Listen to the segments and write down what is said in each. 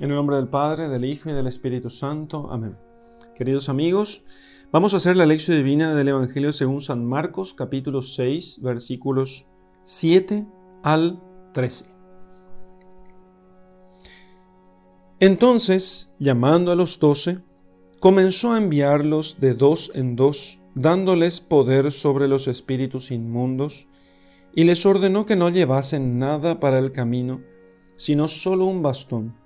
En el nombre del Padre, del Hijo y del Espíritu Santo. Amén. Queridos amigos, vamos a hacer la lección divina del Evangelio según San Marcos, capítulo 6, versículos 7 al 13. Entonces, llamando a los doce, comenzó a enviarlos de dos en dos, dándoles poder sobre los espíritus inmundos, y les ordenó que no llevasen nada para el camino, sino solo un bastón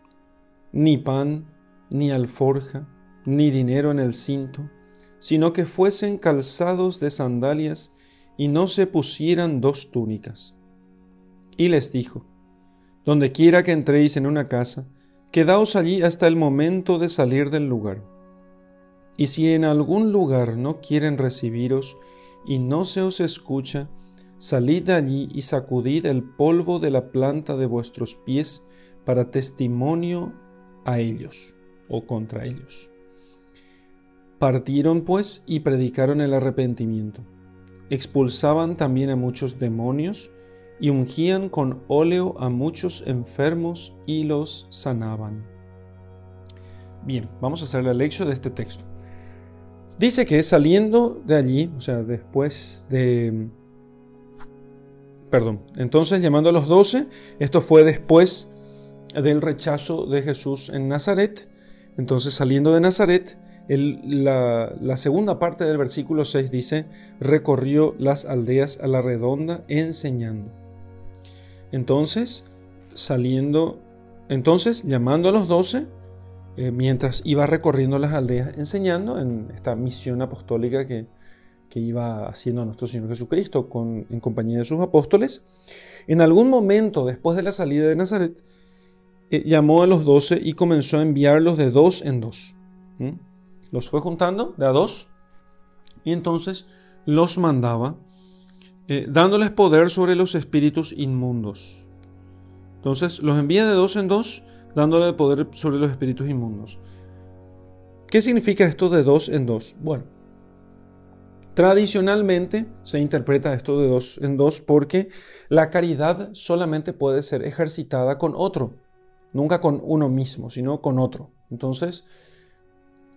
ni pan, ni alforja, ni dinero en el cinto, sino que fuesen calzados de sandalias y no se pusieran dos túnicas. Y les dijo, Donde quiera que entréis en una casa, quedaos allí hasta el momento de salir del lugar. Y si en algún lugar no quieren recibiros y no se os escucha, salid de allí y sacudid el polvo de la planta de vuestros pies para testimonio a ellos o contra ellos. Partieron pues y predicaron el arrepentimiento. Expulsaban también a muchos demonios y ungían con óleo a muchos enfermos y los sanaban. Bien, vamos a hacer la lección de este texto. Dice que saliendo de allí, o sea, después de... Perdón, entonces llamando a los doce, esto fue después del rechazo de Jesús en Nazaret. Entonces, saliendo de Nazaret, la, segunda parte del versículo 6 dice, recorrió las aldeas a la redonda enseñando. Entonces, saliendo, entonces, llamando a los doce, eh, mientras iba recorriendo las aldeas enseñando en esta misión apostólica que, que iba haciendo nuestro Señor Jesucristo con, en compañía de sus apóstoles, en algún momento después de la salida de Nazaret, eh, llamó a los doce y comenzó a enviarlos de dos en dos. Los fue juntando de a dos y entonces los mandaba, eh, dándoles poder sobre los espíritus inmundos. Entonces los envía de dos en dos, dándole poder sobre los espíritus inmundos. ¿Qué significa esto de dos en dos? Bueno, tradicionalmente se interpreta esto de dos en dos porque la caridad solamente puede ser ejercitada con otro nunca con uno mismo, sino con otro. Entonces,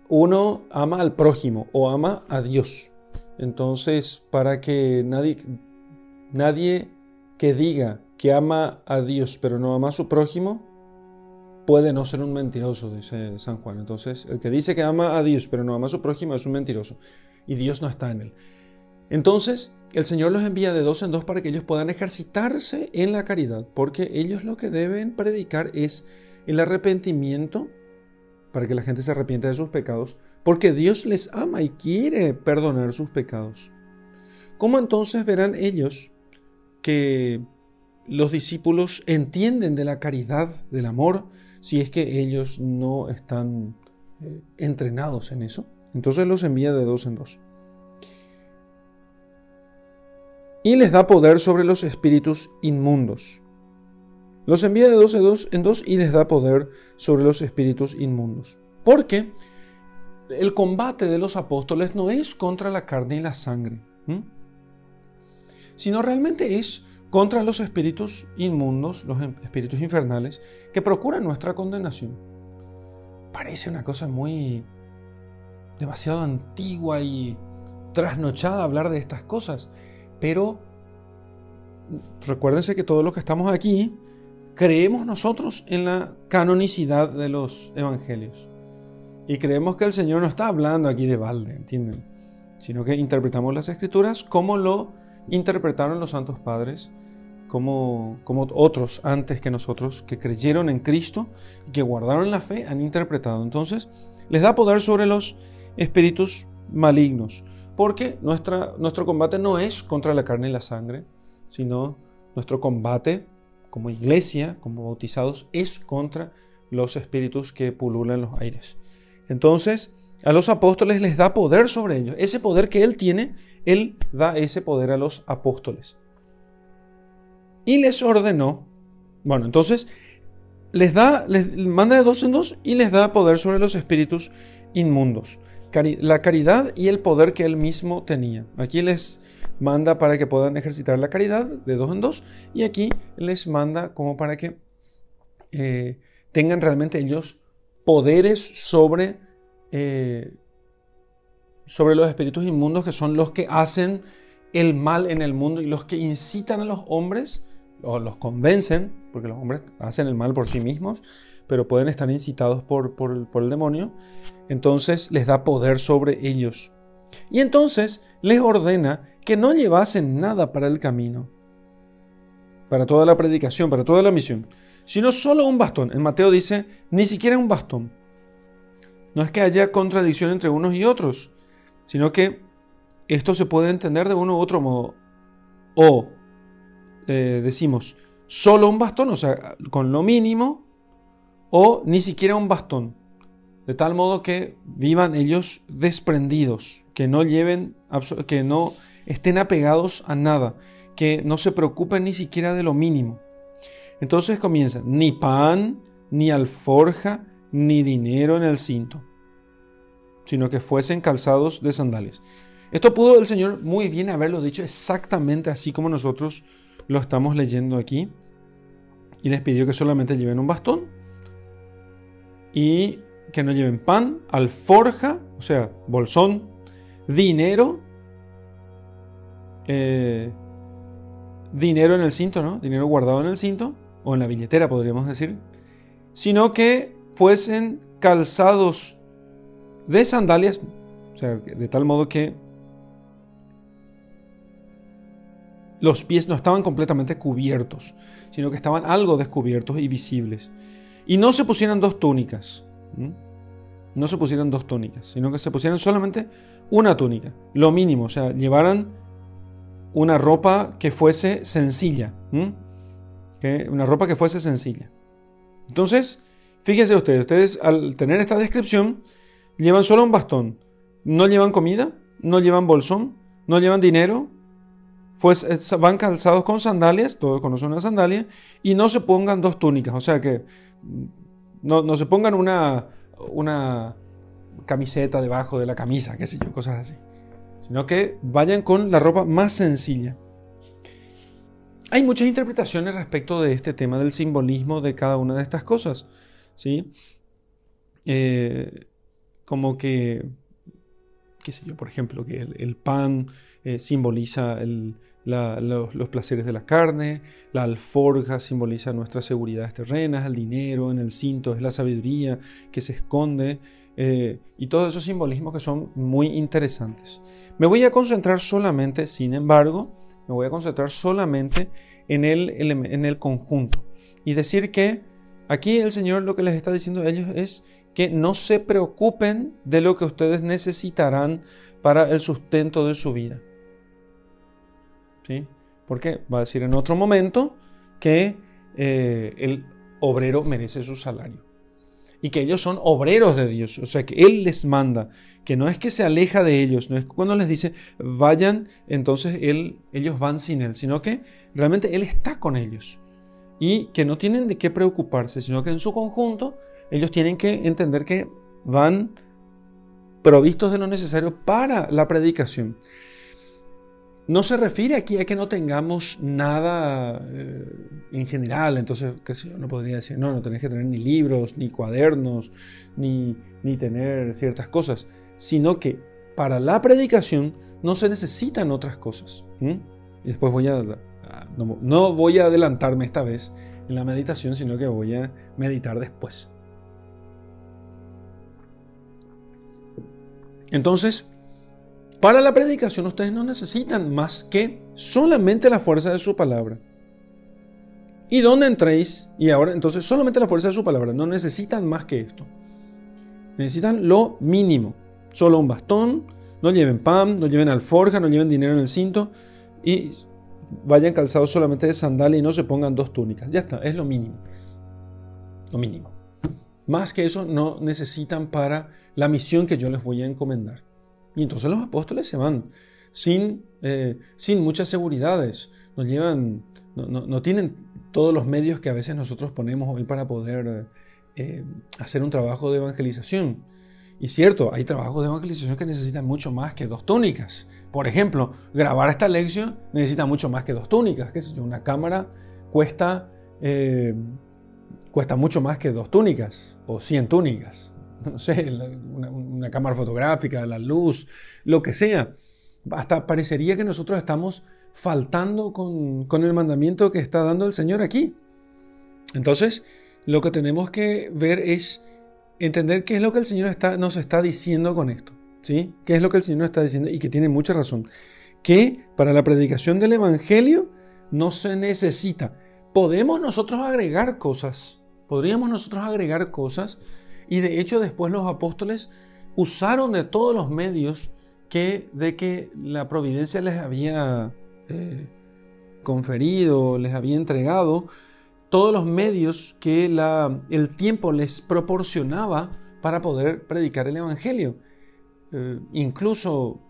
uno ama al prójimo o ama a Dios. Entonces, para que nadie, nadie que diga que ama a Dios pero no ama a su prójimo, puede no ser un mentiroso, dice San Juan. Entonces, el que dice que ama a Dios pero no ama a su prójimo es un mentiroso y Dios no está en él. Entonces, el Señor los envía de dos en dos para que ellos puedan ejercitarse en la caridad, porque ellos lo que deben predicar es el arrepentimiento, para que la gente se arrepienta de sus pecados, porque Dios les ama y quiere perdonar sus pecados. ¿Cómo entonces verán ellos que los discípulos entienden de la caridad, del amor, si es que ellos no están eh, entrenados en eso? Entonces los envía de dos en dos y les da poder sobre los espíritus inmundos. Los envía de dos en dos, en dos y les da poder sobre los espíritus inmundos. Porque el combate de los apóstoles no es contra la carne y la sangre, sino realmente es contra los espíritus inmundos, los em, espíritus infernales, que procuran nuestra condenación. Parece una cosa muy demasiado antigua y trasnochada hablar de estas cosas. Pero recuérdense que todos los que estamos aquí creemos nosotros en la canonicidad de los evangelios. Y creemos que el Señor no está hablando aquí de balde, ¿entienden? Sino que interpretamos las escrituras como lo interpretaron los santos padres, como, como otros antes que nosotros, que creyeron en Cristo y que guardaron la fe, han interpretado. Entonces, les da poder sobre los espíritus malignos porque nuestro combate no es contra la carne y la sangre, sino nuestro combate como iglesia, como bautizados, es contra los espíritus que pululan los aires. Entonces, a los apóstoles les da poder sobre ellos. Ese poder que Él tiene, Él da ese poder a los apóstoles. Y les ordenó, bueno, entonces les da, les manda de dos en dos y les da poder sobre los espíritus inmundos la caridad y el poder que él mismo tenía. Aquí les manda para que puedan ejercitar la caridad de dos en dos y aquí les manda como para que eh, tengan realmente ellos poderes sobre, eh, sobre los espíritus inmundos que son los que hacen el mal en el mundo y los que incitan a los hombres, o los convencen, porque los hombres hacen el mal por sí mismos, pero pueden estar incitados por, por el demonio, entonces les da poder sobre ellos. Y entonces les ordena que no llevasen nada para el camino, para toda la predicación, para toda la misión, sino solo un bastón. En Mateo dice, ni siquiera un bastón. No es que haya contradicción entre unos y otros, sino que esto se puede entender de uno u otro modo. O eh, decimos, solo un bastón, o sea, con lo mínimo, o ni siquiera un bastón. De tal modo que vivan ellos desprendidos, que no lleven, que no estén apegados a nada, que no se preocupen ni siquiera de lo mínimo. Entonces comienza, ni pan, ni alforja, ni dinero en el cinto, sino que fuesen calzados de sandalias. Esto pudo el Señor muy bien haberlo dicho exactamente así como nosotros lo estamos leyendo aquí. Y les pidió que solamente lleven un bastón y que no lleven pan, alforja, o sea, bolsón, dinero, eh, dinero en el cinto, ¿no? Dinero guardado en el cinto o en la billetera podríamos decir, sino que fuesen calzados de sandalias, o sea, de tal modo que los pies no estaban completamente cubiertos, sino que estaban algo descubiertos y visibles. Y no se pusieran dos túnicas, no se pusieran dos túnicas, sino que se pusieran solamente una túnica, lo mínimo, o sea, llevaran una ropa que fuese sencilla una ropa que fuese sencilla. Entonces, fíjense ustedes, ustedes al tener esta descripción, llevan solo un bastón, no llevan comida, no llevan bolsón, no llevan dinero, pues eh, van calzados con sandalias, todos conocen una sandalia, y no se pongan dos túnicas, o sea que no, no se pongan una, una camiseta debajo de la camisa, qué sé yo, cosas así, sino que vayan con la ropa más sencilla. Hay muchas interpretaciones respecto de este tema del simbolismo de cada una de estas cosas. ¿sí? Eh, como que, qué sé yo, por ejemplo, que el, pan eh, simboliza los, placeres de la carne, la alforja simboliza nuestras seguridades terrenas, el dinero en el cinto es la sabiduría que se esconde, eh, y todos esos simbolismos que son muy interesantes. Me voy a concentrar solamente, sin embargo, me voy a concentrar solamente en el, en el conjunto. Y decir que aquí el Señor lo que les está diciendo a ellos es que no se preocupen de lo que ustedes necesitarán para el sustento de su vida. Porque va a decir en otro momento que eh, el obrero merece su salario y que ellos son obreros de Dios, o sea que Él les manda, que no es que se aleja de ellos, no es cuando les dice vayan, entonces él, ellos van sin Él, sino que realmente Él está con ellos. Y que no tienen de qué preocuparse, sino que en su conjunto ellos tienen que entender que van provistos de lo necesario para la predicación. No se refiere aquí a que no tengamos nada eh, en general, entonces, qué no podría decir, no, no tenés que tener ni libros, ni cuadernos, ni, ni tener ciertas cosas, sino que para la predicación no se necesitan otras cosas. Y después voy a, no, no voy a adelantarme esta vez en la meditación, sino que voy a meditar después. Entonces, para la predicación ustedes no necesitan más que solamente la fuerza de su palabra. ¿Y dónde entréis? Y ahora entonces solamente la fuerza de su palabra. No necesitan más que esto. Necesitan lo mínimo. Solo un bastón. No lleven pan, no lleven alforja, no lleven dinero en el cinto. Y vayan calzados solamente de sandalia y no se pongan dos túnicas. Ya está, es lo mínimo. Lo mínimo. Más que eso no necesitan para la misión que yo les voy a encomendar. Y entonces los apóstoles se van sin, eh, sin muchas seguridades, no, llevan, no, tienen todos los medios que a veces nosotros ponemos hoy para poder eh, hacer un trabajo de evangelización. Y cierto, hay trabajos de evangelización que necesitan mucho más que dos túnicas. Por ejemplo, grabar esta lección necesita mucho más que dos túnicas. ¿Qué sé? Una cámara cuesta eh, cuesta mucho más que dos túnicas o cien túnicas. No sé, una, cámara fotográfica, la luz, lo que sea. Hasta parecería que nosotros estamos faltando con, con el mandamiento que está dando el Señor aquí. Entonces, lo que tenemos que ver es entender qué es lo que el Señor está, nos está diciendo con esto. ¿sí? ¿Qué es lo que el Señor nos está diciendo? Y que tiene mucha razón. Que para la predicación del Evangelio no se necesita. Podemos nosotros agregar cosas. Podríamos nosotros agregar cosas. Y de hecho después los apóstoles usaron de todos los medios que de que la providencia les había eh, conferido, les había entregado todos los medios que el tiempo les proporcionaba para poder predicar el Evangelio. Eh, incluso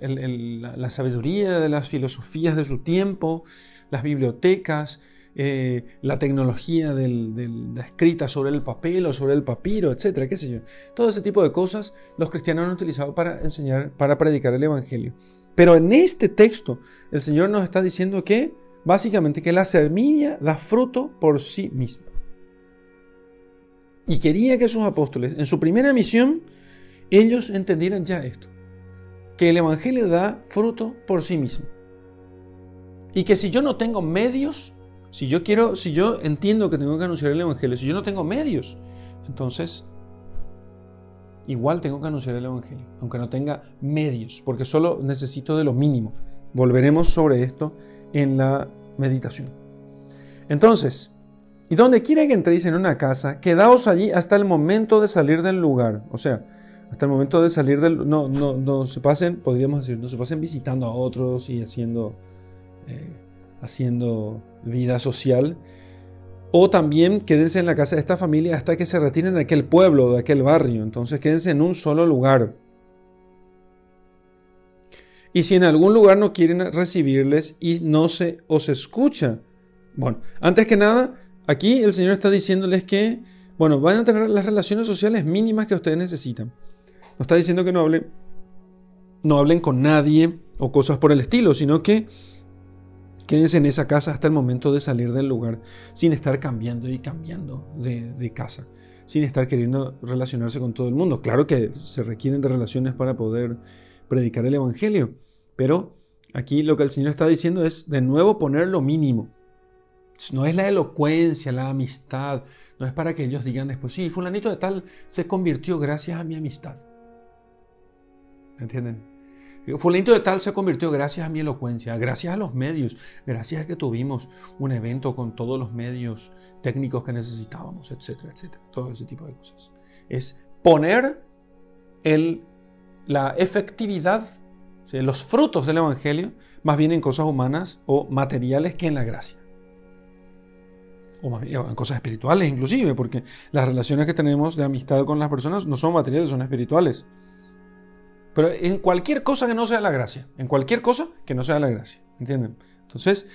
la, sabiduría de las filosofías de su tiempo, las bibliotecas, eh, la tecnología del, escrita sobre el papel o sobre el papiro, etcétera, qué sé yo. Todo ese tipo de cosas los cristianos han utilizado para enseñar, para predicar el Evangelio. Pero en este texto el Señor nos está diciendo que básicamente que la semilla da fruto por sí misma. Y quería que sus apóstoles, en su primera misión, ellos entendieran ya esto, que el Evangelio da fruto por sí mismo. Y que si yo no tengo medios, si yo quiero, si yo entiendo que tengo que anunciar el Evangelio, si yo no tengo medios, entonces igual tengo que anunciar el Evangelio, aunque no tenga medios, porque solo necesito de lo mínimo. Volveremos sobre esto en la meditación. Entonces, y donde quiera que entréis en una casa, quedaos allí hasta el momento de salir del lugar. O sea, hasta el momento de salir del... No, no, no se pasen, podríamos decir, no se pasen visitando a otros y haciendo, eh, haciendo vida social. O también quédense en la casa de esta familia hasta que se retiren de aquel pueblo, de aquel barrio. Entonces quédense en un solo lugar. Y si en algún lugar no quieren recibirles y no se os escucha. Bueno, antes que nada, aquí el Señor está diciéndoles que, bueno, van a tener las relaciones sociales mínimas que ustedes necesitan. No está diciendo que no hablen, no hablen con nadie o cosas por el estilo, sino que quédense en esa casa hasta el momento de salir del lugar, sin estar cambiando y cambiando de, casa, sin estar queriendo relacionarse con todo el mundo. Claro que se requieren de relaciones para poder predicar el Evangelio, pero aquí lo que el Señor está diciendo es de nuevo poner lo mínimo. No es la elocuencia, la amistad, no es para que ellos digan después, sí, fulanito de tal se convirtió gracias a mi amistad. ¿Entienden? Fulanito de tal se convirtió gracias a mi elocuencia, gracias a los medios, gracias a que tuvimos un evento con todos los medios técnicos que necesitábamos, etcétera, etcétera. Todo ese tipo de cosas. Es poner el, la efectividad los frutos del Evangelio más bien en cosas humanas o materiales que en la gracia. O en cosas espirituales inclusive, porque las relaciones que tenemos de amistad con las personas no son materiales, son espirituales. Pero en cualquier cosa que no sea la gracia, en cualquier cosa que no sea la gracia, ¿entienden? Entonces,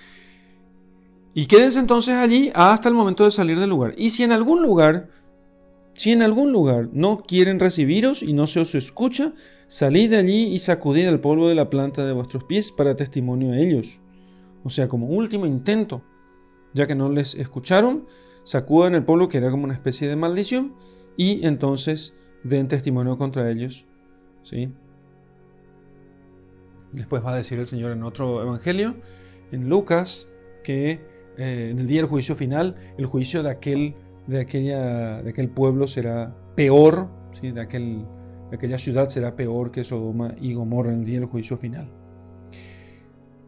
y quédense entonces allí hasta el momento de salir del lugar. Y si en algún lugar, si en algún lugar no quieren recibiros y no se os escucha, Salid de allí y sacudid el polvo de la planta de vuestros pies para testimonio a ellos. O sea, como último intento, ya que no les escucharon, sacudan el polvo que era como una especie de maldición y entonces den testimonio contra ellos. ¿sí? Después va a decir el Señor en otro evangelio, en Lucas, que eh, en el día del juicio final, el juicio de aquel, de aquella, de aquel pueblo será peor, ¿sí? de aquel aquella ciudad será peor que Sodoma y Gomorra en el día del juicio final.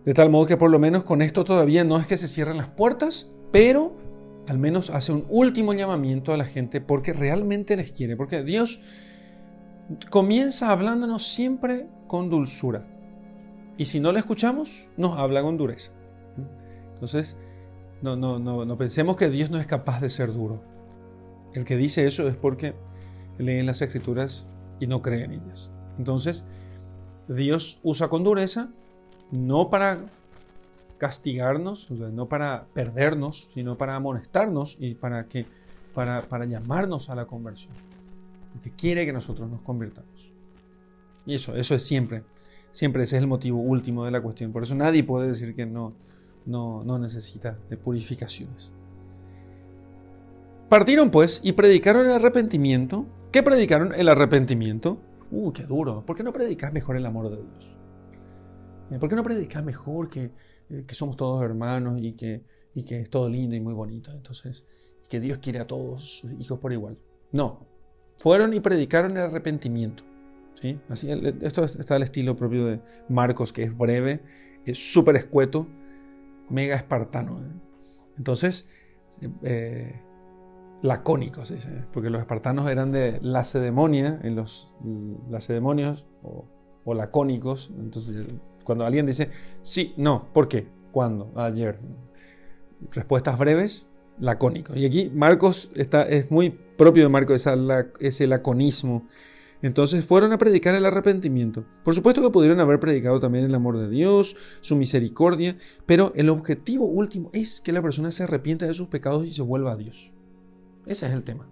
De tal modo que por lo menos con esto todavía no es que se cierren las puertas, pero al menos hace un último llamamiento a la gente porque realmente les quiere, porque Dios comienza hablándonos siempre con dulzura. Y si no le escuchamos, nos habla con dureza. Entonces, no, no, no, no pensemos que Dios no es capaz de ser duro. El que dice eso es porque leen las escrituras y no cree en ellas. Entonces, Dios usa con dureza no para castigarnos, no para perdernos, sino para amonestarnos y para, que, para, para llamarnos a la conversión. Porque quiere que nosotros nos convirtamos. Y eso, eso es siempre, siempre ese es el motivo último de la cuestión. Por eso nadie puede decir que no, no, no necesita de purificaciones. Partieron pues y predicaron el arrepentimiento. ¿Qué predicaron? El arrepentimiento. Uh, qué duro. ¿Por qué no predicas mejor el amor de Dios? Eh, ¿Por qué no predicas mejor que, eh, que somos todos hermanos y que, y que es todo lindo y muy bonito? Entonces, que Dios quiere a todos sus hijos por igual. No. Fueron y predicaron el arrepentimiento. ¿Sí? Así, esto está al estilo propio de Marcos, que es breve, es súper escueto, mega espartano. ¿eh? Entonces, eh, lacónicos, porque los espartanos eran de lacedemonia, en los lacedemonios o, lacónicos. Entonces, cuando alguien dice, sí, no, ¿por qué? ¿Cuándo? Ayer. Respuestas breves, lacónicos. Y aquí Marcos está, es muy propio de Marcos ese laconismo. Entonces fueron a predicar el arrepentimiento. Por supuesto que pudieron haber predicado también el amor de Dios, su misericordia, pero el objetivo último es que la persona se arrepienta de sus pecados y se vuelva a Dios. Ese es el tema.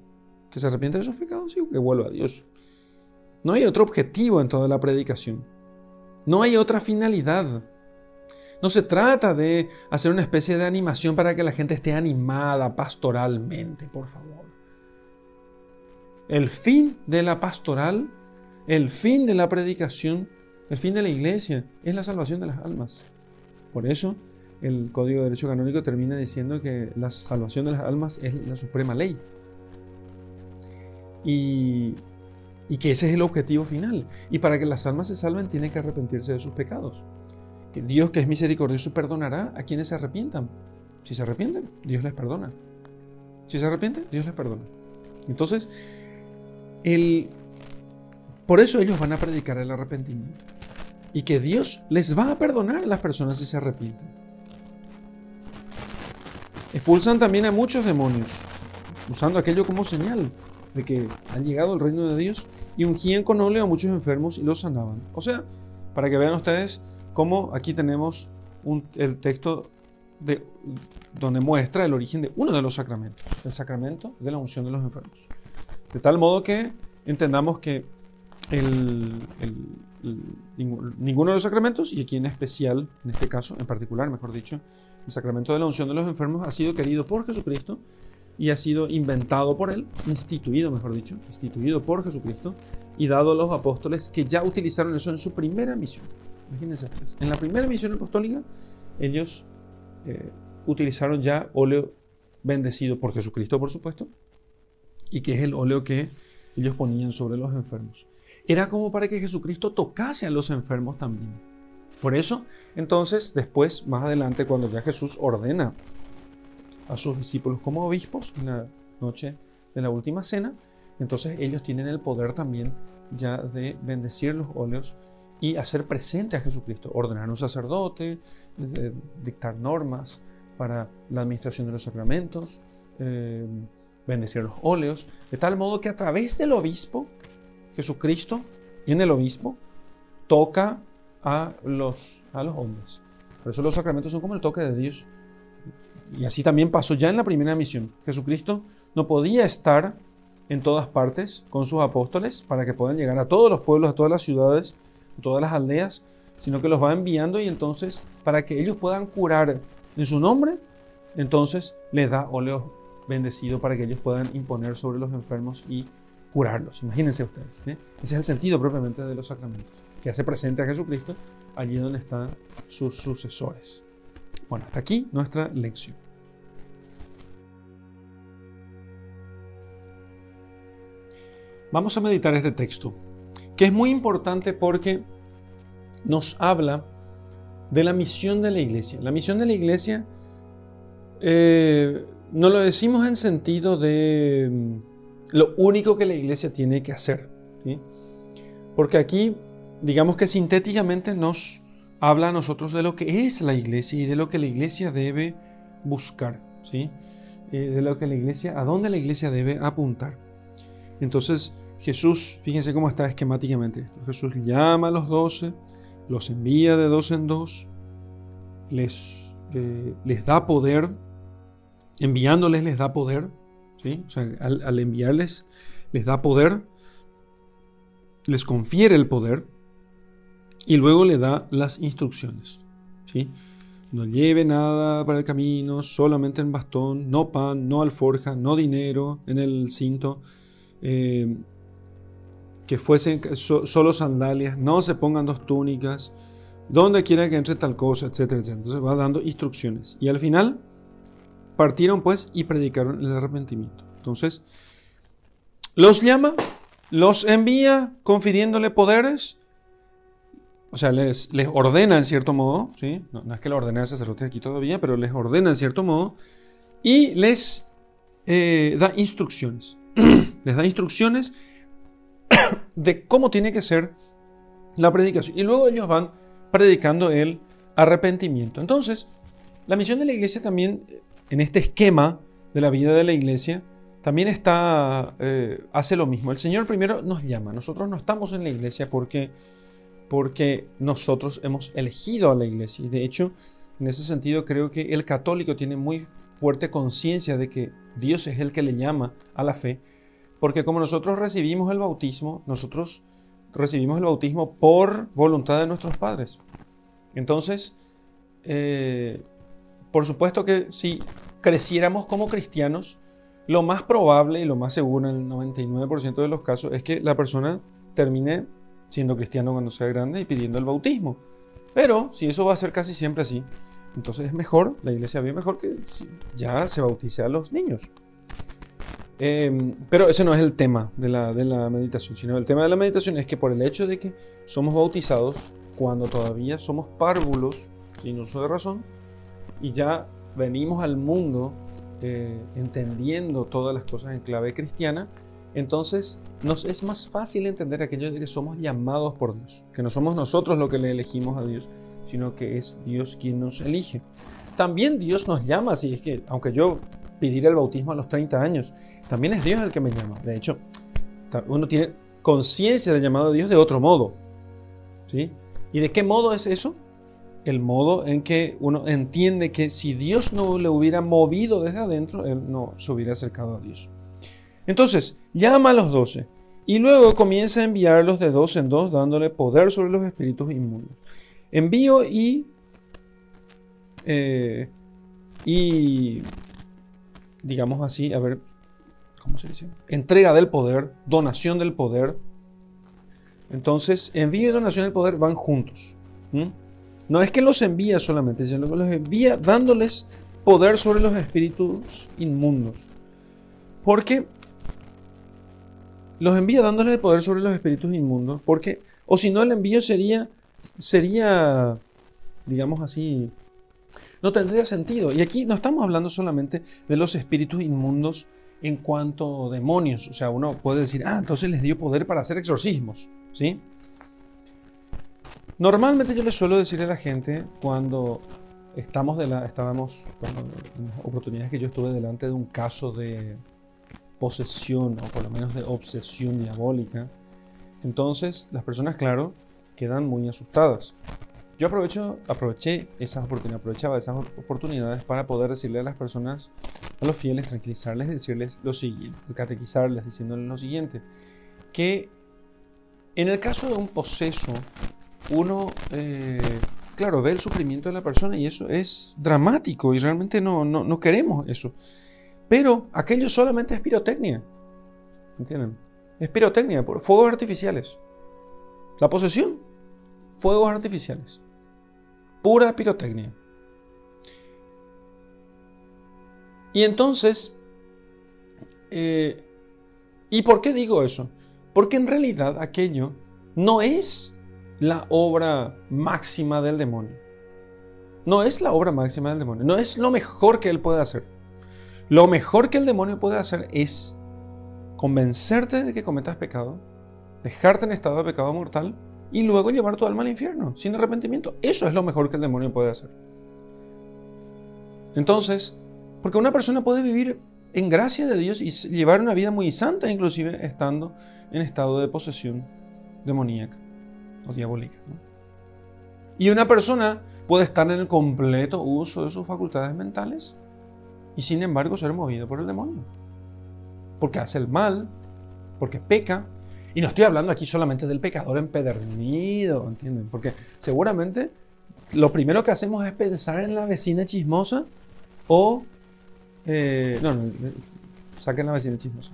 Que se arrepienta de sus pecados y que vuelva a Dios. No hay otro objetivo en toda la predicación. No hay otra finalidad. No se trata de hacer una especie de animación para que la gente esté animada pastoralmente, por favor. El fin de la pastoral, el fin de la predicación, el fin de la iglesia es la salvación de las almas. Por eso el Código de Derecho Canónico termina diciendo que la salvación de las almas es la suprema ley. Y, y que ese es el objetivo final. Y para que las almas se salven tienen que arrepentirse de sus pecados que Dios que es misericordioso perdonará a quienes se arrepientan. Si se arrepienten, Dios les perdona. Si se arrepienten, Dios les perdona. Entonces, por eso ellos van a predicar el arrepentimiento. Y que Dios les va a perdonar a las personas si se arrepienten. Expulsan también a muchos demonios, usando aquello como señal de que han llegado al reino de Dios y ungían con óleo a muchos enfermos y los sanaban. O sea, para que vean ustedes como aquí tenemos el texto de, donde muestra el origen de uno de los sacramentos, el sacramento de la unción de los enfermos. De tal modo que entendamos que ninguno de los sacramentos, y aquí en especial, en este caso, en particular, mejor dicho, el sacramento de la unción de los enfermos ha sido querido por Jesucristo y ha sido inventado por Él, instituido, mejor dicho, instituido por Jesucristo y dado a los apóstoles que ya utilizaron eso en su primera misión. Imagínense ustedes. En la primera misión apostólica, ellos eh, utilizaron ya óleo bendecido por Jesucristo, por supuesto, y que es el óleo que ellos ponían sobre los enfermos. Era como para que Jesucristo tocase a los enfermos también. Por eso, entonces, después, más adelante, cuando ya Jesús ordena a sus discípulos como obispos en la noche de la última cena, entonces ellos tienen el poder también ya de bendecir los óleos y hacer presente a Jesucristo, ordenar un sacerdote, dictar normas para la administración de los sacramentos, eh, bendecir los óleos, de tal modo que a través del obispo, Jesucristo, en el obispo, toca a los, a los hombres. Por eso los sacramentos son como el toque de Dios. Y así también pasó ya en la primera misión. Jesucristo no podía estar en todas partes con sus apóstoles para que puedan llegar a todos los pueblos, a todas las ciudades, todas las aldeas, sino que los va enviando y entonces para que ellos puedan curar en su nombre, entonces les da óleo bendecido para que ellos puedan imponer sobre los enfermos y curarlos. Imagínense ustedes. Ese es el sentido propiamente de los sacramentos, que hace presente a Jesucristo allí donde están sus sucesores. Bueno, hasta aquí nuestra lección. Vamos a meditar este texto que es muy importante porque nos habla de la misión de la iglesia. La misión de la iglesia eh, no lo decimos en sentido de mm, lo único que la iglesia tiene que hacer. Porque aquí, digamos que sintéticamente nos habla a nosotros de lo que es la iglesia y de lo que la iglesia debe buscar. ¿sí? Eh, de lo que la iglesia, a dónde la iglesia debe apuntar. Entonces, Jesús, fíjense cómo está esquemáticamente. Jesús llama a los doce, los envía de dos en dos, les, eh, les da poder, enviándoles les da poder, ¿sí? o sea, al, enviarles les da poder, les confiere el poder y luego le da las instrucciones. ¿sí? no lleve nada para el camino, solamente en bastón, no pan, no alforja, no dinero en el cinto, eh, que fuesen solo sandalias, no se pongan dos túnicas, donde quiera que entre tal cosa, etcétera, etcétera. Entonces va dando instrucciones. Y al final partieron pues y predicaron el arrepentimiento. Entonces, los llama, los envía confiriéndole poderes o sea, les, les ordena en cierto modo, ¿sí? No, es que lo ordene al sacerdote aquí todavía, pero les ordena en cierto modo y les eh, da instrucciones. les da instrucciones de cómo tiene que ser la predicación. Y luego ellos van predicando el arrepentimiento. Entonces, la misión de la iglesia también, en este esquema de la vida de la iglesia, también está, eh, hace lo mismo. El Señor primero nos llama. Nosotros no estamos en la iglesia porque porque nosotros hemos elegido a la iglesia. Y de hecho, en ese sentido creo que el católico tiene muy fuerte conciencia de que Dios es el que le llama a la fe, porque como nosotros recibimos el bautismo, nosotros recibimos el bautismo por voluntad de nuestros padres. Entonces, eh, por supuesto que si creciéramos como cristianos, lo más probable y lo más seguro en el 99% de los casos es que la persona termine siendo cristiano cuando sea grande y pidiendo el bautismo. Pero si eso va a ser casi siempre así, entonces es mejor, la iglesia ve mejor que ya se bautice a los niños. Em, pero ese no es el tema de la, de la meditación, sino el tema de la meditación es que por el hecho de que somos bautizados cuando todavía somos párvulos, sin uso de razón, y ya venimos al mundo eh, entendiendo todas las cosas en clave cristiana, entonces nos es más fácil entender aquello de que somos llamados por Dios, que no somos nosotros los que le elegimos a Dios, sino que es Dios quien nos elige. También Dios nos llama, así es que, aunque yo pidiera el bautismo a los 30 años, también es Dios el que me llama. De hecho, uno tiene conciencia del llamado de Dios de otro modo. ¿sí? ¿Y de qué modo es eso? El modo en que uno entiende que si Dios no le hubiera movido desde adentro, él no se hubiera acercado a Dios. Entonces, llama a los doce y luego comienza a enviarlos de dos en dos, dándole poder sobre los espíritus inmundos. Envío y, eh, y, digamos así, a ver, ¿cómo se dice? Entrega del poder, donación del poder. Entonces, envío y donación del poder van juntos. No es que los envía solamente, sino que los envía dándoles poder sobre los espíritus inmundos. Porque los envía dándole el poder sobre los espíritus inmundos, porque, o si no, el envío sería, sería, digamos así, no tendría sentido. Y aquí no estamos hablando solamente de los espíritus inmundos en cuanto a demonios. O sea, uno puede decir, ah, entonces les dio poder para hacer exorcismos, ¿sí? Normalmente yo le suelo decir a la gente cuando estamos de la, estábamos, en las oportunidades que yo estuve delante de un caso de, posesión o por lo menos de obsesión diabólica, entonces las personas, claro, quedan muy asustadas. Yo aprovecho, aproveché esas oportunidades, aprovechaba esas oportunidades para poder decirle a las personas, a los fieles, tranquilizarles, decirles lo siguiente, catequizarles diciéndoles lo siguiente, que en el caso de un poseso, uno, eh, claro, ve el sufrimiento de la persona y eso es dramático y realmente no, no, no queremos eso. Pero aquello solamente es pirotecnia. ¿Entienden? Es pirotecnia, por fuegos artificiales. La posesión, fuegos artificiales. Pura pirotecnia. Y entonces, eh, ¿y por qué digo eso? Porque en realidad aquello no es la obra máxima del demonio. No es la obra máxima del demonio. No es lo mejor que él puede hacer. Lo mejor que el demonio puede hacer es convencerte de que cometas pecado, dejarte en estado de pecado mortal y luego llevar tu alma al infierno sin arrepentimiento. Eso es lo mejor que el demonio puede hacer. Entonces, porque una persona puede vivir en gracia de Dios y llevar una vida muy santa, inclusive estando en estado de posesión demoníaca o diabólica. Y una persona puede estar en el completo uso de sus facultades mentales y sin embargo ser movido por el demonio. Porque hace el mal, porque peca. Y no estoy hablando aquí solamente del pecador empedernido, ¿entienden? Porque seguramente lo primero que hacemos es pensar en la vecina chismosa o... Eh, no, no, saquen la vecina chismosa.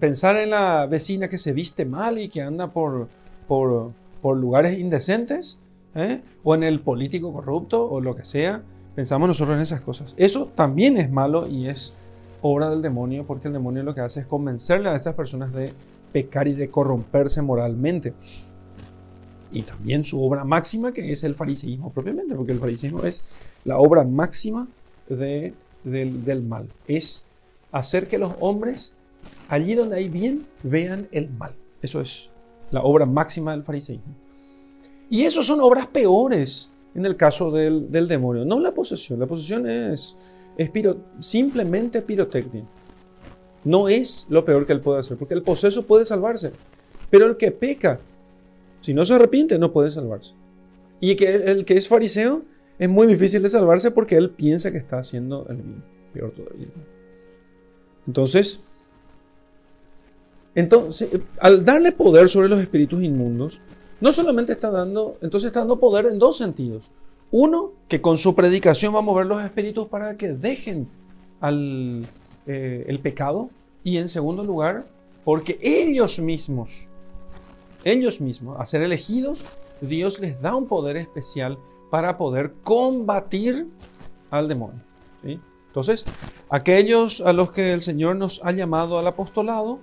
Pensar en la vecina que se viste mal y que anda por, por, por lugares indecentes, ¿eh? o en el político corrupto, o lo que sea. Pensamos nosotros en esas cosas. Eso también es malo y es obra del demonio, porque el demonio lo que hace es convencerle a esas personas de pecar y de corromperse moralmente. Y también su obra máxima, que es el fariseísmo propiamente, porque el fariseísmo es la obra máxima de, del, del mal. Es hacer que los hombres, allí donde hay bien, vean el mal. Eso es la obra máxima del fariseísmo. Y eso son obras peores en el caso del, del demonio, no la posesión. La posesión es, es simplemente pirotecnia. No es lo peor que él puede hacer, porque el poseso puede salvarse, pero el que peca, si no se arrepiente, no puede salvarse. Y que el que es fariseo es muy difícil de salvarse porque él piensa que está haciendo el bien, peor todavía. Entonces, entonces, al darle poder sobre los espíritus inmundos, no solamente está dando, entonces está dando poder en dos sentidos. Uno, que con su predicación va a mover los espíritus para que dejen al, eh, el pecado. Y en segundo lugar, porque ellos mismos, ellos mismos, a ser elegidos, Dios les da un poder especial para poder combatir al demonio. Entonces, aquellos a los que el Señor nos ha llamado al apostolado,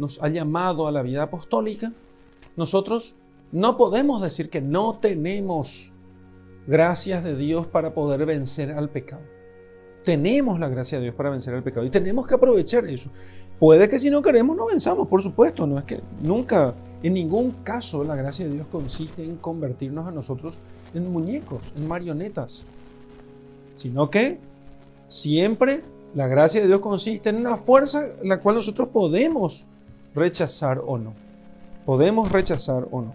nos ha llamado a la vida apostólica, nosotros no podemos decir que no tenemos gracias de Dios para poder vencer al pecado. Tenemos la gracia de Dios para vencer al pecado y tenemos que aprovechar eso. Puede que si no queremos no venzamos, por supuesto, no es que nunca, en ningún caso la gracia de Dios consiste en convertirnos a nosotros en muñecos, en marionetas, sino que siempre la gracia de Dios consiste en una fuerza la cual nosotros podemos rechazar o no. Podemos rechazar o no.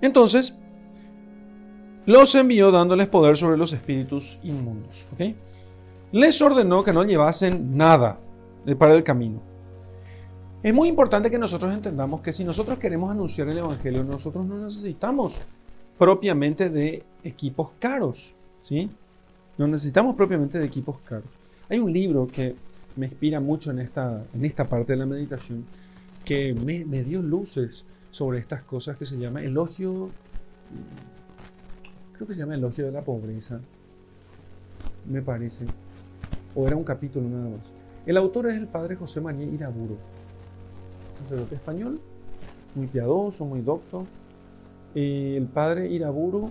Entonces, los envió dándoles poder sobre los espíritus inmundos. Les ordenó que no llevasen nada para el camino. Es muy importante que nosotros entendamos que si nosotros queremos anunciar el Evangelio, nosotros no necesitamos propiamente de equipos caros. ¿sí? No necesitamos propiamente de equipos caros. Hay un libro que me inspira mucho en esta, en esta parte de la meditación, que me, dio luces sobre estas cosas que se llama elogio, creo que se llama elogio de la pobreza, me parece, o era un capítulo nada más. El autor es el padre José María Iraburo, sacerdote español, muy piadoso, muy docto. Y el padre Iraburo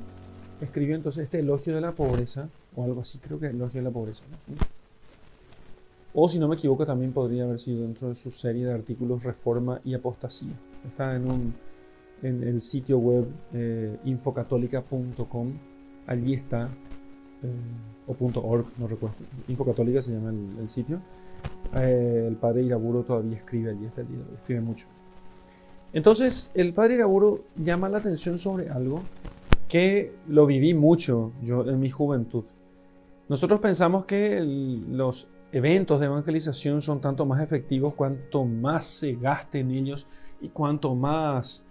escribió entonces este elogio de la pobreza, o algo así, creo que elogio de la pobreza. O si no me equivoco, también podría haber sido dentro de su serie de artículos Reforma y Apostasía. Está en, un, en el sitio web eh, infocatólica.com. Allí está, eh, o .org, no recuerdo. Infocatólica se llama el, sitio. Eh, el padre Iraburo todavía escribe allí, escribe mucho. Entonces, el padre Iraburo llama la atención sobre algo que lo viví mucho yo en mi juventud. Nosotros pensamos que los eventos de evangelización son tanto más efectivos cuanto más se gaste en ellos y cuanto más,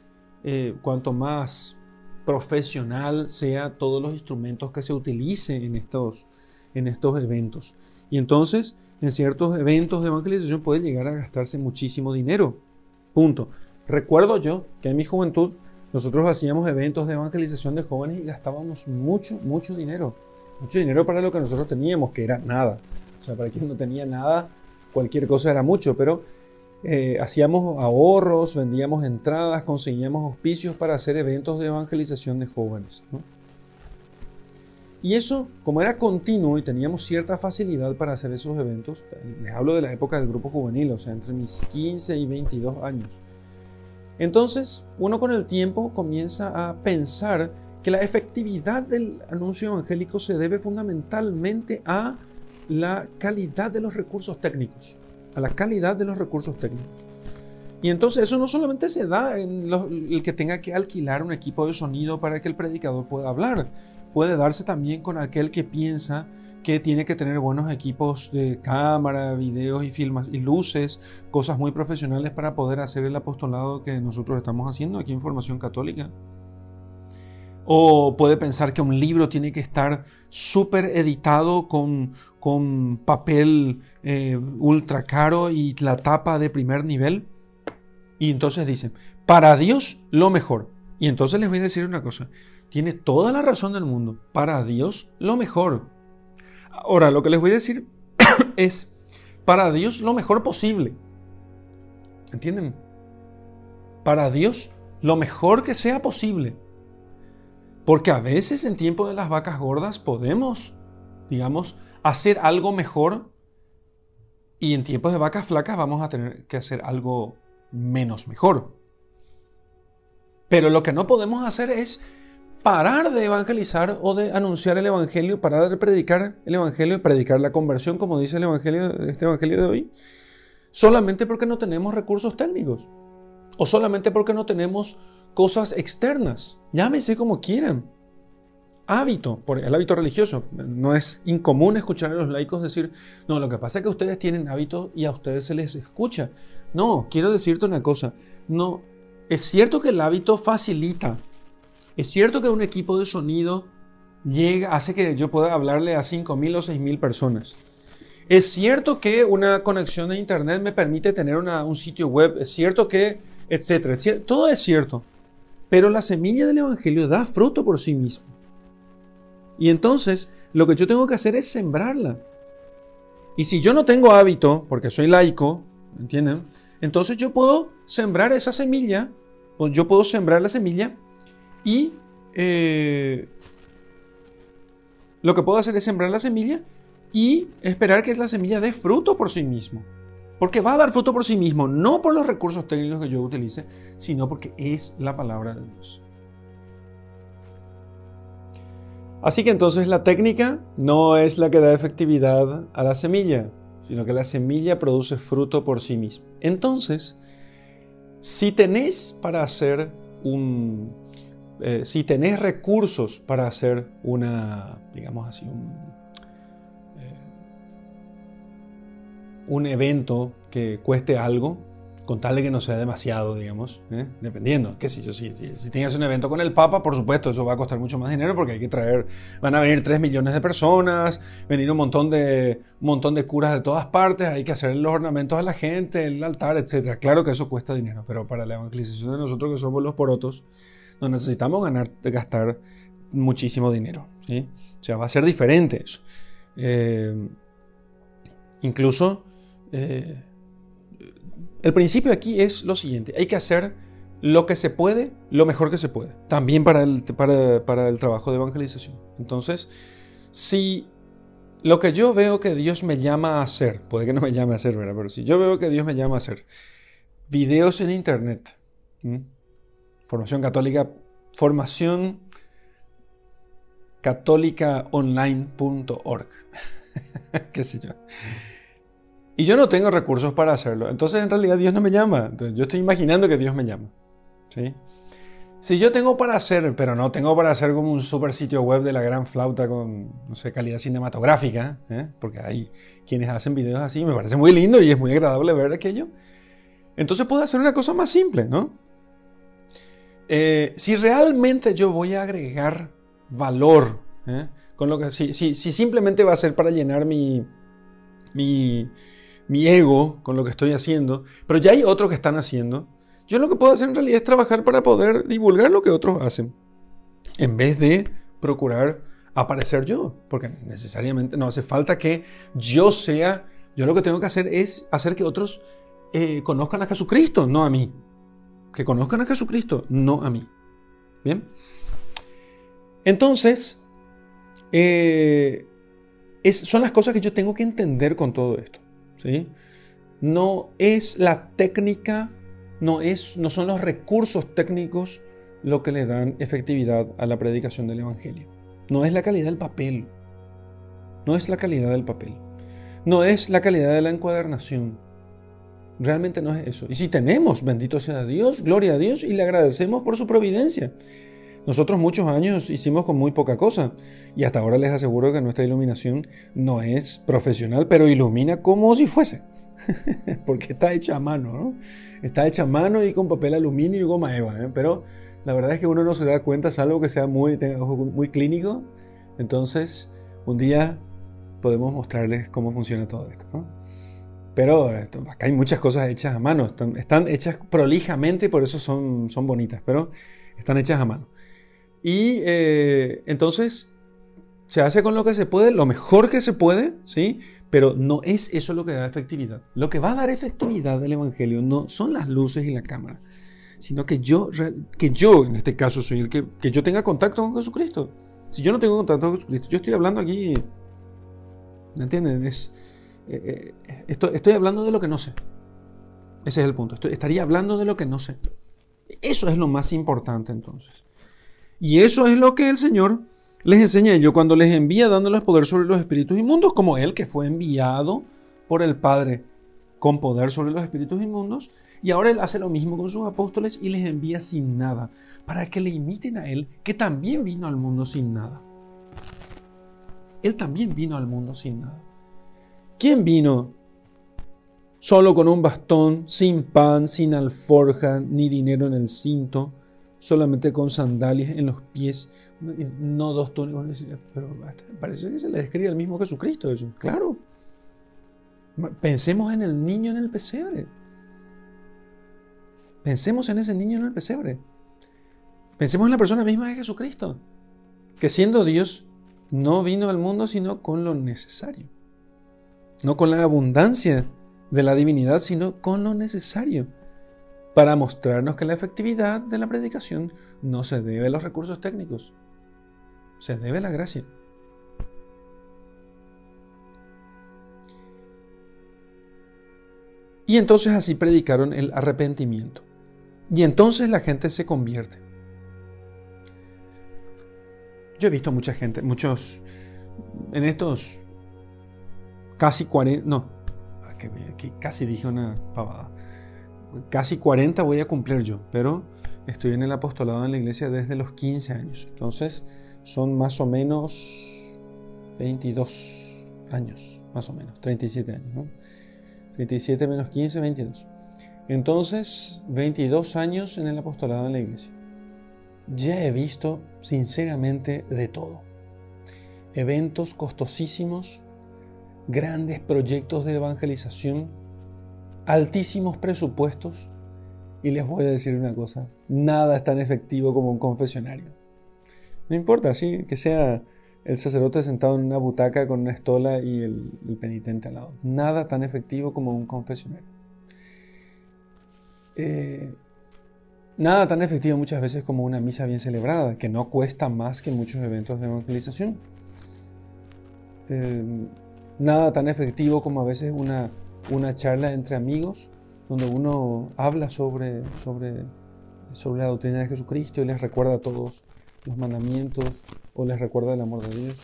eh, cuanto más profesional sea todos los instrumentos que se utilicen en estos, en estos eventos. Y entonces, en ciertos eventos de evangelización puede llegar a gastarse muchísimo dinero. Punto. Recuerdo yo que en mi juventud nosotros hacíamos eventos de evangelización de jóvenes y gastábamos mucho, mucho dinero. Mucho dinero para lo que nosotros teníamos, que era nada. O sea, para quien no tenía nada, cualquier cosa era mucho, pero eh, hacíamos ahorros, vendíamos entradas, conseguíamos auspicios para hacer eventos de evangelización de jóvenes. Y eso, como era continuo y teníamos cierta facilidad para hacer esos eventos, les hablo de la época del grupo juvenil, o sea, entre mis 15 y 22 años. Entonces, uno con el tiempo comienza a pensar que la efectividad del anuncio evangélico se debe fundamentalmente a la calidad de los recursos técnicos, a la calidad de los recursos técnicos. Y entonces eso no solamente se da en el que tenga que alquilar un equipo de sonido para que el predicador pueda hablar, puede darse también con aquel que piensa que tiene que tener buenos equipos de cámara, videos y filmas y luces, cosas muy profesionales para poder hacer el apostolado que nosotros estamos haciendo aquí en Formación Católica. O puede pensar que un libro tiene que estar súper editado con, con papel eh, ultra caro y la tapa de primer nivel. Y entonces dicen, para Dios lo mejor. Y entonces les voy a decir una cosa, tiene toda la razón del mundo, para Dios lo mejor. Ahora, lo que les voy a decir es, para Dios lo mejor posible. ¿Entienden? Para Dios lo mejor que sea posible. Porque a veces en tiempo de las vacas gordas podemos, digamos, hacer algo mejor y en tiempos de vacas flacas vamos a tener que hacer algo menos mejor. Pero lo que no podemos hacer es parar de evangelizar o de anunciar el evangelio, parar de predicar el evangelio y predicar la conversión, como dice el evangelio, este evangelio de hoy, solamente porque no tenemos recursos técnicos o solamente porque no tenemos cosas externas. Llámese como quieran hábito, por el hábito religioso. No es incomún escuchar a los laicos decir, no, lo que pasa es que ustedes tienen hábito y a ustedes se les escucha. No, quiero decirte una cosa, no, es cierto que el hábito facilita, es cierto que un equipo de sonido llega, hace que yo pueda hablarle a 5.000 o 6.000 personas. Es cierto que una conexión de internet me permite tener un sitio web, es cierto que, etcétera, todo es cierto, pero la semilla del Evangelio da fruto por sí mismo. Y entonces lo que yo tengo que hacer es sembrarla. Y si yo no tengo hábito, porque soy laico, ¿entienden? Entonces yo puedo sembrar esa semilla, o yo puedo sembrar la semilla y eh, lo que puedo hacer es sembrar la semilla y esperar que la semilla dé fruto por sí mismo. Porque va a dar fruto por sí mismo, no por los recursos técnicos que yo utilice, sino porque es la palabra de Dios. Así que entonces la técnica no es la que da efectividad a la semilla, sino que la semilla produce fruto por sí misma. Entonces, si tenés para hacer un, eh, si tenés recursos para hacer una, digamos así, un, un evento que cueste algo, con tal de que no sea demasiado, digamos, ¿eh? dependiendo, qué sé yo, si, si, tienes un evento con el Papa, por supuesto, eso va a costar mucho más dinero porque hay que traer, van a venir 3 millones de personas, venir un montón de, un montón de curas de todas partes, hay que hacer los ornamentos a la gente, el altar, etc. Claro que eso cuesta dinero, pero para la evangelización de nosotros que somos los porotos, no necesitamos ganar, gastar muchísimo dinero, ¿sí? O sea, va a ser diferente eso. Eh, incluso... Eh, el principio aquí es lo siguiente, hay que hacer lo que se puede, lo mejor que se puede, también para el, trabajo de evangelización. Entonces, si lo que yo veo que Dios me llama a hacer, puede que no me llame a hacer, ¿verdad? Pero si yo veo que Dios me llama a hacer videos en internet, formación católica, formación católicaonline.org, qué sé yo. Y yo no tengo recursos para hacerlo. Entonces en realidad Dios no me llama. yo estoy imaginando que Dios me llama. ¿sí? Si yo tengo para hacer, pero no tengo para hacer como un super sitio web de la gran flauta con, no sé, calidad cinematográfica, ¿eh? porque hay quienes hacen videos así, me parece muy lindo y es muy agradable ver aquello. Entonces puedo hacer una cosa más simple, ¿no? Eh, si realmente yo voy a agregar valor, ¿eh? con lo que, si, si, si, simplemente va a ser para llenar mi, mi, mi ego con lo que estoy haciendo, pero ya hay otros que están haciendo. Yo lo que puedo hacer en realidad es trabajar para poder divulgar lo que otros hacen, en vez de procurar aparecer yo, porque necesariamente no hace falta que yo sea, yo lo que tengo que hacer es hacer que otros eh, conozcan a Jesucristo, no a mí. Que conozcan a Jesucristo, no a mí. Bien. Entonces, eh, son las cosas que yo tengo que entender con todo esto. ¿Sí? No es la técnica, no, es, no son los recursos técnicos lo que le dan efectividad a la predicación del Evangelio. No es la calidad del papel. No es la calidad del papel. No es la calidad de la encuadernación. Realmente no es eso. Y si tenemos, bendito sea Dios, gloria a Dios, y le agradecemos por su providencia. Nosotros muchos años hicimos con muy poca cosa y hasta ahora les aseguro que nuestra iluminación no es profesional, pero ilumina como si fuese. Porque está hecha a mano, ¿no? Está hecha a mano y con papel aluminio y goma eva, ¿eh? pero la verdad es que uno no se da cuenta, salvo que sea muy, muy clínico. Entonces, un día podemos mostrarles cómo funciona todo esto. Pero acá hay muchas cosas hechas a mano. Están, hechas prolijamente, por eso son, son bonitas, pero están hechas a mano. Y eh, entonces se hace con lo que se puede, lo mejor que se puede, ¿sí? Pero no es eso lo que da efectividad. Lo que va a dar efectividad del Evangelio no son las luces y la cámara, sino que yo, que yo en este caso soy el que, que yo tenga contacto con Jesucristo. Si yo no tengo contacto con Jesucristo, yo estoy hablando aquí, ¿me entienden? Es, eh, eh, estoy, hablando de lo que no sé. Ese es el punto. estaría hablando de lo que no sé. Eso es lo más importante entonces. Y eso es lo que el Señor les enseña yo cuando les envía dándoles poder sobre los espíritus inmundos, como Él que fue enviado por el Padre con poder sobre los espíritus inmundos. Y ahora Él hace lo mismo con sus apóstoles y les envía sin nada, para que le imiten a Él, que también vino al mundo sin nada. Él también vino al mundo sin nada. ¿Quién vino solo con un bastón, sin pan, sin alforja, ni dinero en el cinto, solamente con sandalias en los pies, no dos túnicos? Pero parece que se le describe al mismo Jesucristo eso. Claro. Pensemos en el niño en el pesebre. Pensemos en ese niño en el pesebre. Pensemos en la persona misma de Jesucristo, que siendo Dios no vino al mundo sino con lo necesario no con la abundancia de la divinidad, sino con lo necesario para mostrarnos que la efectividad de la predicación no se debe a los recursos técnicos, se debe a la gracia. Y entonces así predicaron el arrepentimiento. Y entonces la gente se convierte. Yo he visto mucha gente, muchos, en estos casi 40, no, casi dije una pavada. Casi 40 voy a cumplir yo, pero estoy en el apostolado en la iglesia desde los 15 años. Entonces son más o menos 22 años, más o menos, 37 años. ¿no? 37 menos 15, 22. Entonces, 22 años en el apostolado en la iglesia. Ya he visto, sinceramente, de todo. Eventos costosísimos grandes proyectos de evangelización, altísimos presupuestos, y les voy a decir una cosa, nada es tan efectivo como un confesionario. No importa, sí, que sea el sacerdote sentado en una butaca con una estola y el, penitente al lado. Nada tan efectivo como un confesionario. Eh, nada tan efectivo muchas veces como una misa bien celebrada, que no cuesta más que muchos eventos de evangelización. Eh, nada tan efectivo como a veces una, una charla entre amigos, donde uno habla sobre, sobre, sobre la doctrina de Jesucristo y les recuerda a todos los mandamientos o les recuerda el amor de Dios.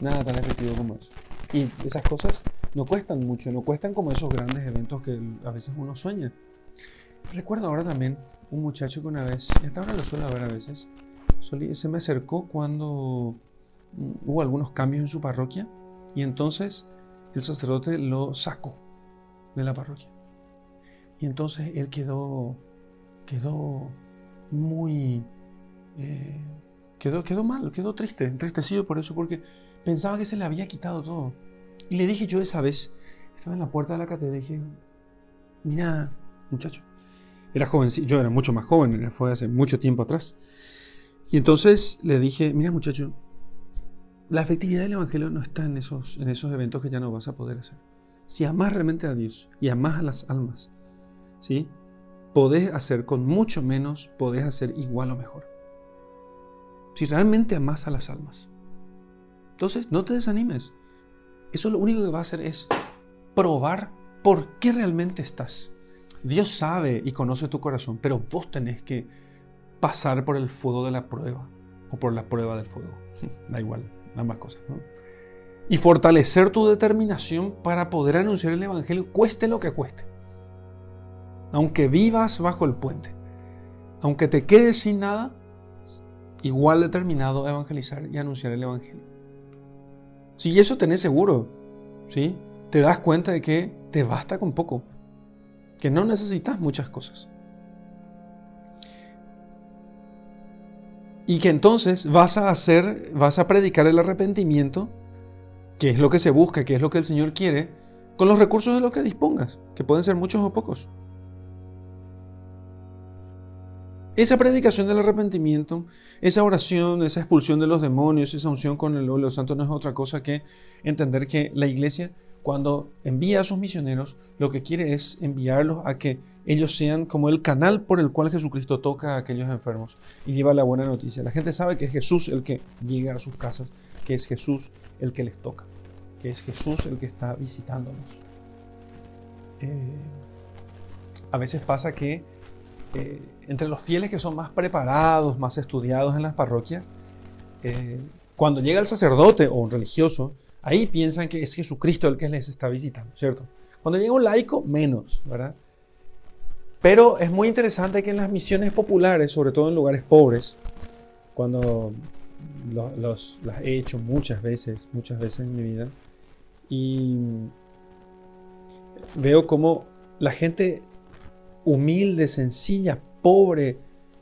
Nada tan efectivo como eso. Y esas cosas no cuestan mucho, no cuestan como esos grandes eventos que a veces uno sueña. Recuerdo ahora también un muchacho que una vez, y hasta ahora lo suelo ver a veces, se me acercó cuando mm, hubo algunos cambios en su parroquia y entonces el sacerdote lo sacó de la parroquia. Y entonces él quedó, quedó muy, eh, quedó, quedó mal, quedó triste, entristecido por eso, porque pensaba que se le había quitado todo. Y le dije yo esa vez, estaba en la puerta de la catedral, dije, mira, muchacho, era joven, yo era mucho más joven, fue hace mucho tiempo atrás. Y entonces le dije, mira muchacho, la efectividad del Evangelio no está en esos, en esos eventos que ya no vas a poder hacer. Si amas realmente a Dios y amas a las almas, ¿sí? podés hacer con mucho menos, podés hacer igual o mejor. Si realmente amas a las almas. Entonces, no te desanimes. Eso lo único que va a hacer es probar por qué realmente estás. Dios sabe y conoce tu corazón, pero vos tenés que pasar por el fuego de la prueba o por la prueba del fuego. da igual ambas cosas. Y fortalecer tu determinación para poder anunciar el Evangelio, cueste lo que cueste. Aunque vivas bajo el puente, aunque te quedes sin nada, igual determinado a evangelizar y anunciar el Evangelio. Si eso tenés seguro, ¿sí? te das cuenta de que te basta con poco, que no necesitas muchas cosas. Y que entonces vas a hacer, vas a predicar el arrepentimiento, que es lo que se busca, que es lo que el Señor quiere, con los recursos de los que dispongas, que pueden ser muchos o pocos. Esa predicación del arrepentimiento, esa oración, esa expulsión de los demonios, esa unción con el óleo santo no es otra cosa que entender que la iglesia cuando envía a sus misioneros, lo que quiere es enviarlos a que ellos sean como el canal por el cual Jesucristo toca a aquellos enfermos y lleva la buena noticia. La gente sabe que es Jesús el que llega a sus casas, que es Jesús el que les toca, que es Jesús el que está visitándonos. Eh, a veces pasa que eh, entre los fieles que son más preparados, más estudiados en las parroquias, eh, cuando llega el sacerdote o un religioso, Ahí piensan que es Jesucristo el que les está visitando, ¿cierto? Cuando llega un laico, menos, ¿verdad? Pero es muy interesante que en las misiones populares, sobre todo en lugares pobres, cuando las he hecho muchas veces, muchas veces en mi vida, y veo como la gente humilde, sencilla, pobre,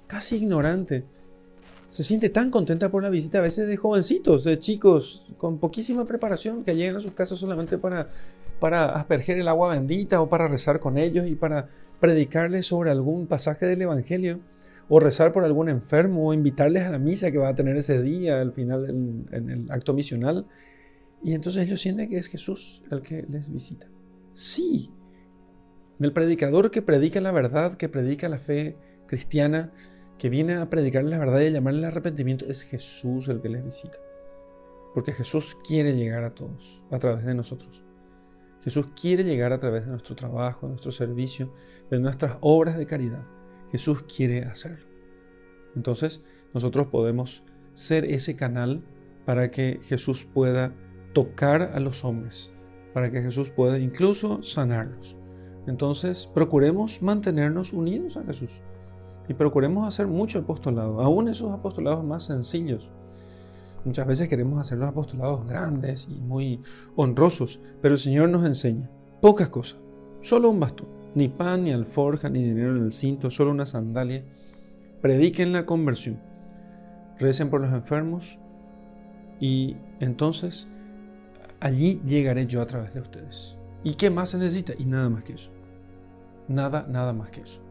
casi ignorante, se siente tan contenta por la visita a veces de jovencitos, de chicos con poquísima preparación que llegan a sus casas solamente para, para asperger el agua bendita o para rezar con ellos y para predicarles sobre algún pasaje del Evangelio o rezar por algún enfermo o invitarles a la misa que va a tener ese día al final en el acto misional. Y entonces ellos sienten que es Jesús el que les visita. Sí, el predicador que predica la verdad, que predica la fe cristiana, que viene a predicarles la verdad y a llamarles al arrepentimiento, es Jesús el que les visita. Porque Jesús quiere llegar a todos a través de nosotros. Jesús quiere llegar a través de nuestro trabajo, de nuestro servicio, de nuestras obras de caridad. Jesús quiere hacerlo. Entonces, nosotros podemos ser ese canal para que Jesús pueda tocar a los hombres, para que Jesús pueda incluso sanarlos. Entonces, procuremos mantenernos unidos a Jesús y procuremos hacer mucho apostolado, aún esos apostolados más sencillos. Muchas veces queremos hacer los apostolados grandes y muy honrosos, pero el Señor nos enseña pocas cosas, solo un bastón, ni pan, ni alforja, ni dinero en el cinto, solo una sandalia. Prediquen la conversión, recen por los enfermos y entonces allí llegaré yo a través de ustedes. ¿Y qué más se necesita? Y nada más que eso. Nada, nada más que eso.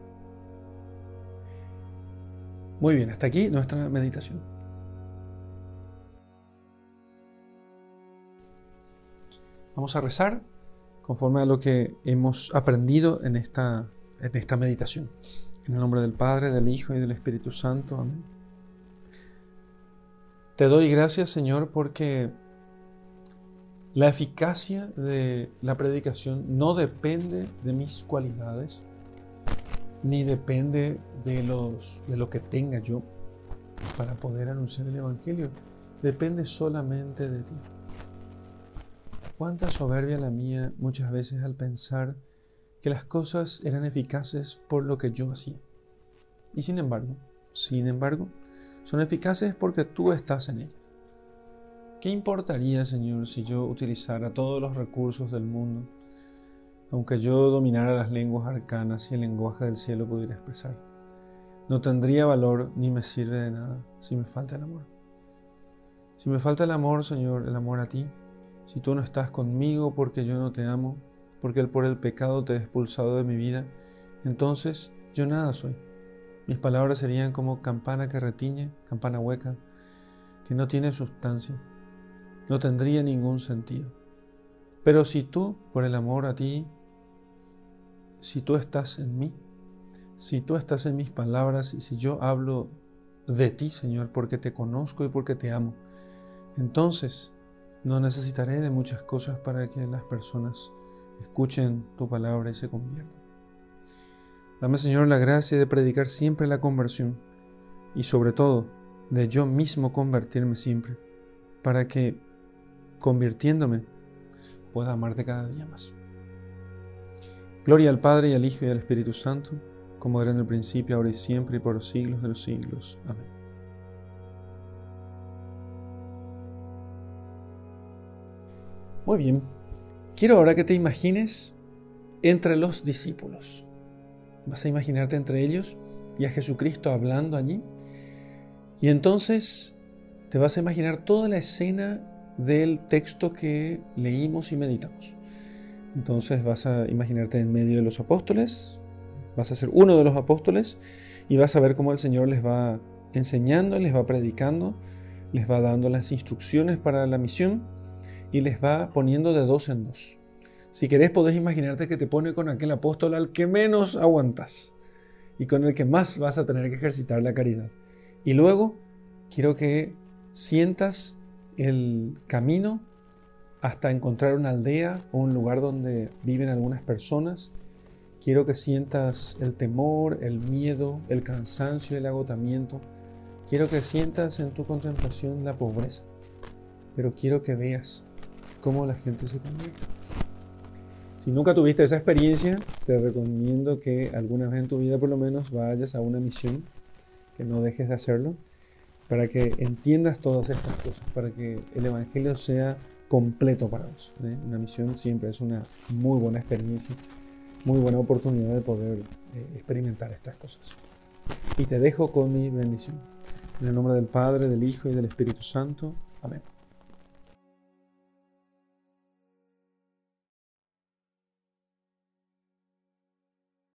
Muy bien, hasta aquí nuestra meditación. Vamos a rezar conforme a lo que hemos aprendido en esta, en esta meditación. En el nombre del Padre, del Hijo y del Espíritu Santo. Amén. Te doy gracias, Señor, porque la eficacia de la predicación no depende de mis cualidades, ni depende de, los, de lo que tenga yo para poder anunciar el Evangelio. Depende solamente de ti. Cuánta soberbia la mía muchas veces al pensar que las cosas eran eficaces por lo que yo hacía. Y sin embargo, sin embargo, son eficaces porque tú estás en ellas. ¿Qué importaría, Señor, si yo utilizara todos los recursos del mundo aunque yo dominara las lenguas arcanas y el lenguaje del cielo pudiera expresar. No tendría valor ni me sirve de nada si me falta el amor. Si me falta el amor, Señor, el amor a ti, si tú no estás conmigo porque yo no te amo, porque por el pecado te he expulsado de mi vida, entonces yo nada soy. Mis palabras serían como campana que retiñe, campana hueca, que no tiene sustancia. No tendría ningún sentido. Pero si tú, por el amor a ti, si tú estás en mí, si tú estás en mis palabras y si yo hablo de ti, Señor, porque te conozco y porque te amo, entonces no necesitaré de muchas cosas para que las personas escuchen tu palabra y se conviertan. Dame, Señor, la gracia de predicar siempre la conversión y sobre todo de yo mismo convertirme siempre, para que, convirtiéndome, pueda amarte cada día más. Gloria al Padre y al Hijo y al Espíritu Santo, como era en el principio, ahora y siempre, y por los siglos de los siglos. Amén. Muy bien, quiero ahora que te imagines entre los discípulos. Vas a imaginarte entre ellos y a Jesucristo hablando allí. Y entonces te vas a imaginar toda la escena del texto que leímos y meditamos. Entonces vas a imaginarte en medio de los apóstoles, vas a ser uno de los apóstoles y vas a ver cómo el Señor les va enseñando, les va predicando, les va dando las instrucciones para la misión y les va poniendo de dos en dos. Si querés podés imaginarte que te pone con aquel apóstol al que menos aguantas y con el que más vas a tener que ejercitar la caridad. Y luego quiero que sientas el camino hasta encontrar una aldea o un lugar donde viven algunas personas. Quiero que sientas el temor, el miedo, el cansancio, el agotamiento. Quiero que sientas en tu contemplación la pobreza. Pero quiero que veas cómo la gente se convierte. Si nunca tuviste esa experiencia, te recomiendo que alguna vez en tu vida por lo menos vayas a una misión, que no dejes de hacerlo para que entiendas todas estas cosas, para que el Evangelio sea completo para vos. ¿eh? Una misión siempre es una muy buena experiencia, muy buena oportunidad de poder eh, experimentar estas cosas. Y te dejo con mi bendición. En el nombre del Padre, del Hijo y del Espíritu Santo. Amén.